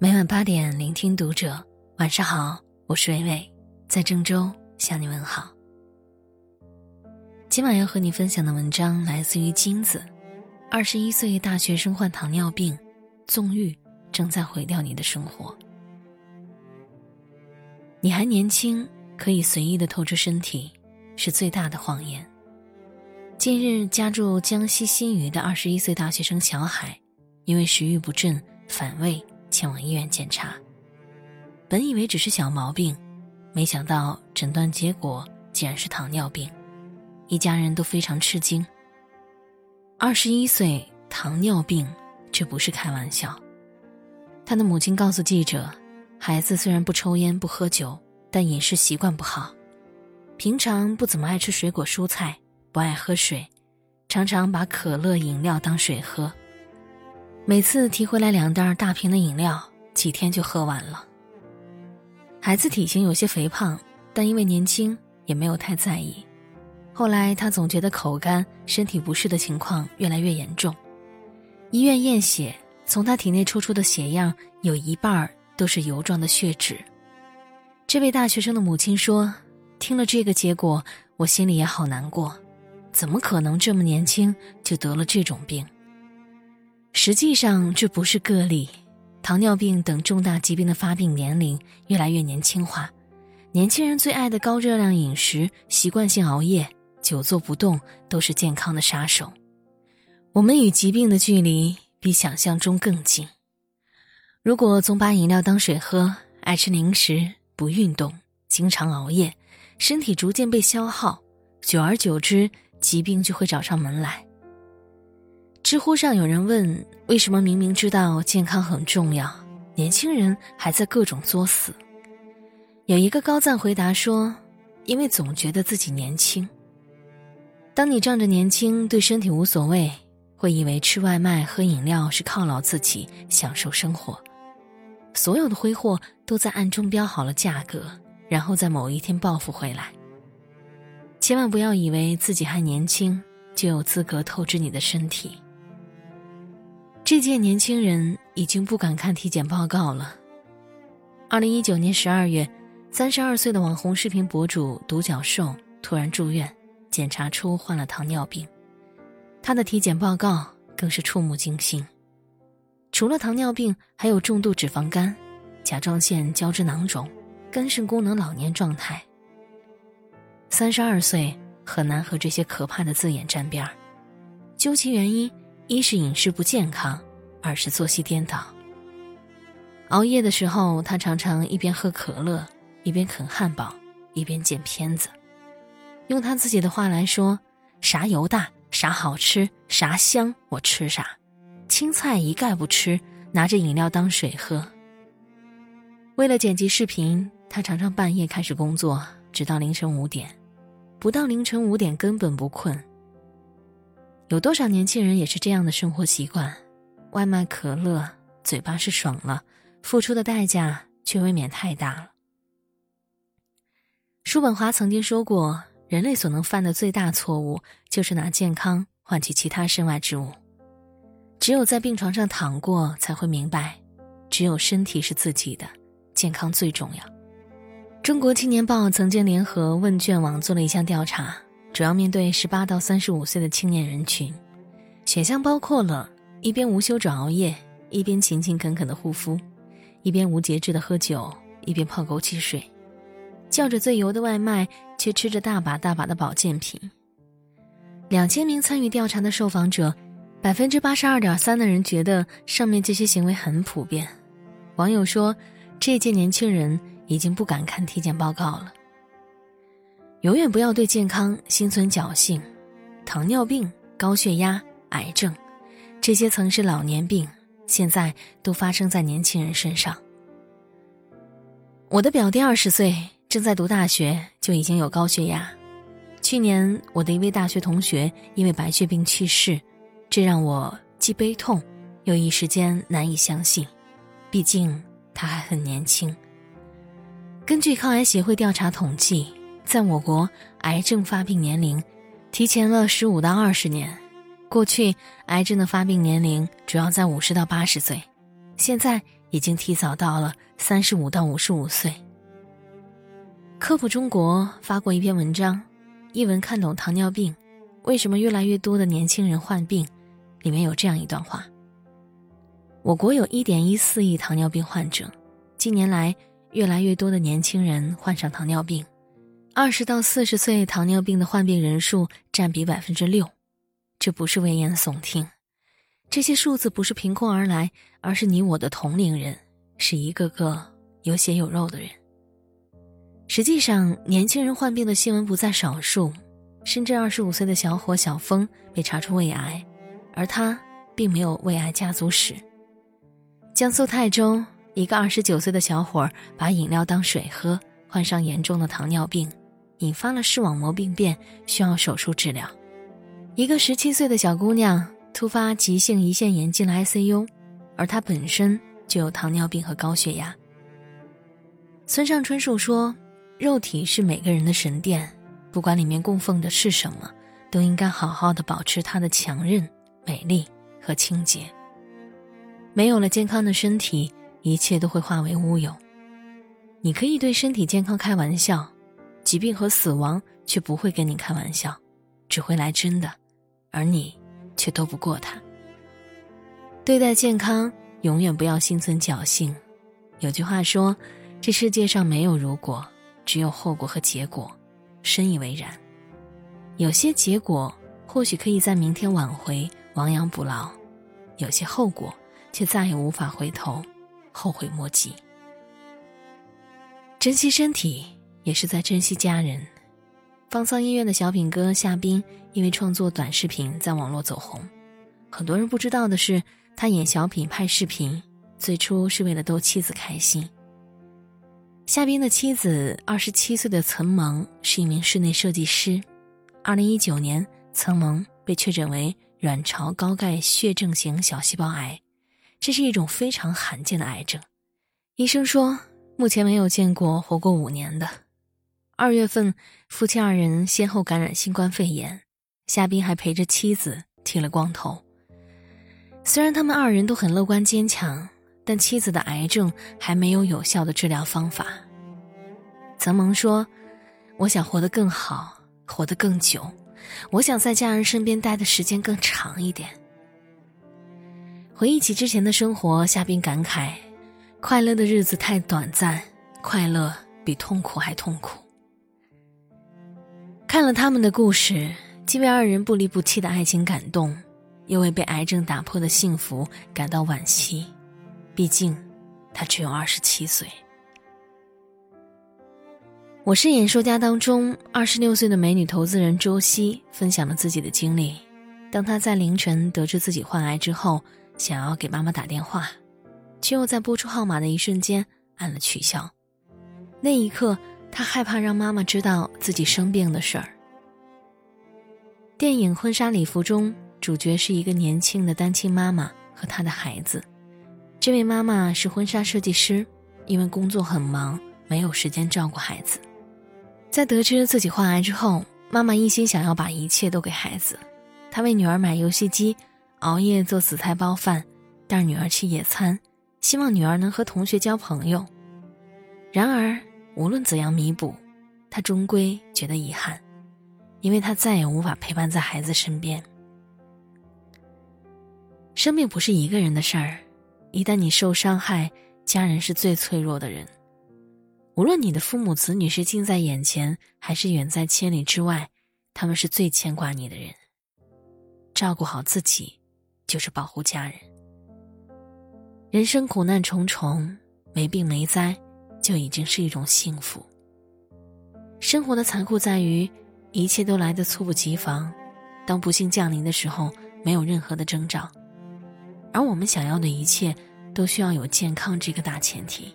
每晚八点，聆听读者。晚上好，我是伟伟，在郑州向你问好。今晚要和你分享的文章来自于金子。二十一岁大学生患糖尿病，纵欲正在毁掉你的生活。你还年轻，可以随意的透支身体，是最大的谎言。近日，家住江西新余的二十一岁大学生小海，因为食欲不振、反胃，前往医院检查。本以为只是小毛病，没想到诊断结果竟然是糖尿病，一家人都非常吃惊。二十一岁糖尿病，这不是开玩笑。他的母亲告诉记者，孩子虽然不抽烟不喝酒，但饮食习惯不好，平常不怎么爱吃水果蔬菜，不爱喝水，常常把可乐饮料当水喝。每次提回来两袋大瓶的饮料，几天就喝完了。孩子体型有些肥胖，但因为年轻，也没有太在意。后来他总觉得口干、身体不适的情况越来越严重，医院验血，从他体内抽出的血样有一半儿都是油状的血脂。这位大学生的母亲说：“听了这个结果，我心里也好难过，怎么可能这么年轻就得了这种病？实际上这不是个例，糖尿病等重大疾病的发病年龄越来越年轻化，年轻人最爱的高热量饮食、习惯性熬夜。”久坐不动都是健康的杀手，我们与疾病的距离比想象中更近。如果总把饮料当水喝，爱吃零食，不运动，经常熬夜，身体逐渐被消耗，久而久之，疾病就会找上门来。知乎上有人问：为什么明明知道健康很重要，年轻人还在各种作死？有一个高赞回答说：因为总觉得自己年轻。当你仗着年轻对身体无所谓，会以为吃外卖喝饮料是犒劳自己、享受生活，所有的挥霍都在暗中标好了价格，然后在某一天报复回来。千万不要以为自己还年轻就有资格透支你的身体。这届年轻人已经不敢看体检报告了。二零一九年十二月，三十二岁的网红视频博主独角兽突然住院。检查出患了糖尿病，他的体检报告更是触目惊心。除了糖尿病，还有重度脂肪肝、甲状腺胶质囊肿、肝肾功能老年状态。三十二岁很难和这些可怕的字眼沾边儿。究其原因，一是饮食不健康，二是作息颠倒。熬夜的时候，他常常一边喝可乐，一边啃汉堡，一边剪片子。用他自己的话来说：“啥油大，啥好吃，啥香，我吃啥。青菜一概不吃，拿着饮料当水喝。”为了剪辑视频，他常常半夜开始工作，直到凌晨五点，不到凌晨五点根本不困。有多少年轻人也是这样的生活习惯？外卖、可乐，嘴巴是爽了，付出的代价却未免太大了。叔本华曾经说过。人类所能犯的最大错误，就是拿健康换取其他身外之物。只有在病床上躺过，才会明白，只有身体是自己的，健康最重要。中国青年报曾经联合问卷网做了一项调查，主要面对十八到三十五岁的青年人群，选项包括了一边无休转熬夜，一边勤勤恳恳的护肤，一边无节制的喝酒，一边泡枸杞水。叫着最油的外卖，却吃着大把大把的保健品。两千名参与调查的受访者，百分之八十二点三的人觉得上面这些行为很普遍。网友说，这届年轻人已经不敢看体检报告了。永远不要对健康心存侥幸，糖尿病、高血压、癌症，这些曾是老年病，现在都发生在年轻人身上。我的表弟二十岁。正在读大学就已经有高血压，去年我的一位大学同学因为白血病去世，这让我既悲痛，又一时间难以相信，毕竟他还很年轻。根据抗癌协会调查统计，在我国癌症发病年龄提前了十五到二十年，过去癌症的发病年龄主要在五十到八十岁，现在已经提早到了三十五到五十五岁。科普中国发过一篇文章，一文看懂糖尿病，为什么越来越多的年轻人患病？里面有这样一段话：我国有一点一四亿糖尿病患者，近年来越来越多的年轻人患上糖尿病，二十到四十岁糖尿病的患病人数占比百分之六，这不是危言耸听，这些数字不是凭空而来，而是你我的同龄人，是一个个有血有肉的人。实际上，年轻人患病的新闻不在少数。深圳二十五岁的小伙小峰被查出胃癌，而他并没有胃癌家族史。江苏泰州一个二十九岁的小伙把饮料当水喝，患上严重的糖尿病，引发了视网膜病变，需要手术治疗。一个十七岁的小姑娘突发急性胰腺炎进了 ICU，而她本身就有糖尿病和高血压。村上春树说。肉体是每个人的神殿，不管里面供奉的是什么，都应该好好的保持它的强韧、美丽和清洁。没有了健康的身体，一切都会化为乌有。你可以对身体健康开玩笑，疾病和死亡却不会跟你开玩笑，只会来真的，而你却斗不过他。对待健康，永远不要心存侥幸。有句话说：“这世界上没有如果。”只有后果和结果，深以为然。有些结果或许可以在明天挽回，亡羊补牢；有些后果却再也无法回头，后悔莫及。珍惜身体，也是在珍惜家人。方舱医院的小品哥夏冰，因为创作短视频在网络走红。很多人不知道的是，他演小品拍视频，最初是为了逗妻子开心。夏冰的妻子二十七岁的岑萌是一名室内设计师。二零一九年，岑萌被确诊为卵巢高钙血症型小细胞癌，这是一种非常罕见的癌症。医生说，目前没有见过活过五年的。二月份，夫妻二人先后感染新冠肺炎，夏冰还陪着妻子剃了光头。虽然他们二人都很乐观坚强。但妻子的癌症还没有有效的治疗方法。曾萌说：“我想活得更好，活得更久，我想在家人身边待的时间更长一点。”回忆起之前的生活，夏冰感慨：“快乐的日子太短暂，快乐比痛苦还痛苦。”看了他们的故事，既为二人不离不弃的爱情感动，又为被癌症打破的幸福感到惋惜。毕竟，他只有二十七岁。我是演说家当中二十六岁的美女投资人周希分享了自己的经历。当她在凌晨得知自己患癌之后，想要给妈妈打电话，却又在拨出号码的一瞬间按了取消。那一刻，她害怕让妈妈知道自己生病的事儿。电影《婚纱礼服》中，主角是一个年轻的单亲妈妈和她的孩子。这位妈妈是婚纱设计师，因为工作很忙，没有时间照顾孩子。在得知自己患癌之后，妈妈一心想要把一切都给孩子。她为女儿买游戏机，熬夜做紫菜包饭，带女儿去野餐，希望女儿能和同学交朋友。然而，无论怎样弥补，他终归觉得遗憾，因为他再也无法陪伴在孩子身边。生命不是一个人的事儿。一旦你受伤害，家人是最脆弱的人。无论你的父母子女是近在眼前，还是远在千里之外，他们是最牵挂你的人。照顾好自己，就是保护家人。人生苦难重重，没病没灾，就已经是一种幸福。生活的残酷在于，一切都来得猝不及防，当不幸降临的时候，没有任何的征兆。而我们想要的一切，都需要有健康这个大前提。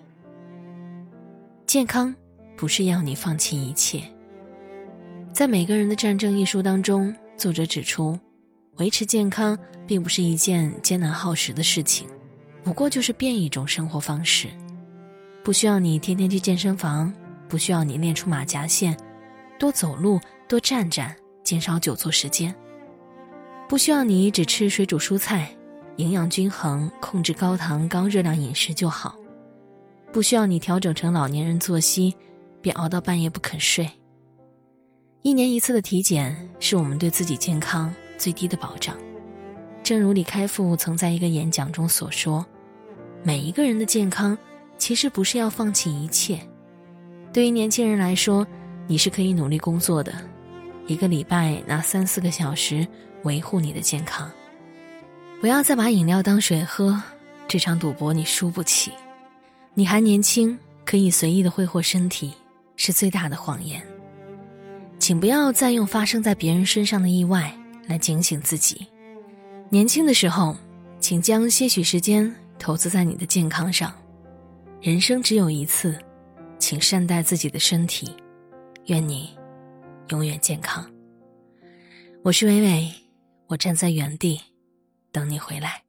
健康不是要你放弃一切。在《每个人的战争》一书当中，作者指出，维持健康并不是一件艰难耗时的事情，不过就是变一种生活方式，不需要你天天去健身房，不需要你练出马甲线，多走路，多站站，减少久坐时间，不需要你只吃水煮蔬菜。营养均衡，控制高糖高热量饮食就好，不需要你调整成老年人作息，别熬到半夜不肯睡。一年一次的体检是我们对自己健康最低的保障。正如李开复曾在一个演讲中所说：“每一个人的健康，其实不是要放弃一切。对于年轻人来说，你是可以努力工作的，一个礼拜拿三四个小时维护你的健康。不要再把饮料当水喝，这场赌博你输不起。你还年轻，可以随意的挥霍身体，是最大的谎言。请不要再用发生在别人身上的意外来警醒自己。”年轻的时候，请将些许时间投资在你的健康上。人生只有一次，请善待自己的身体。愿你永远健康。我是伟伟，我站在原地等你回来。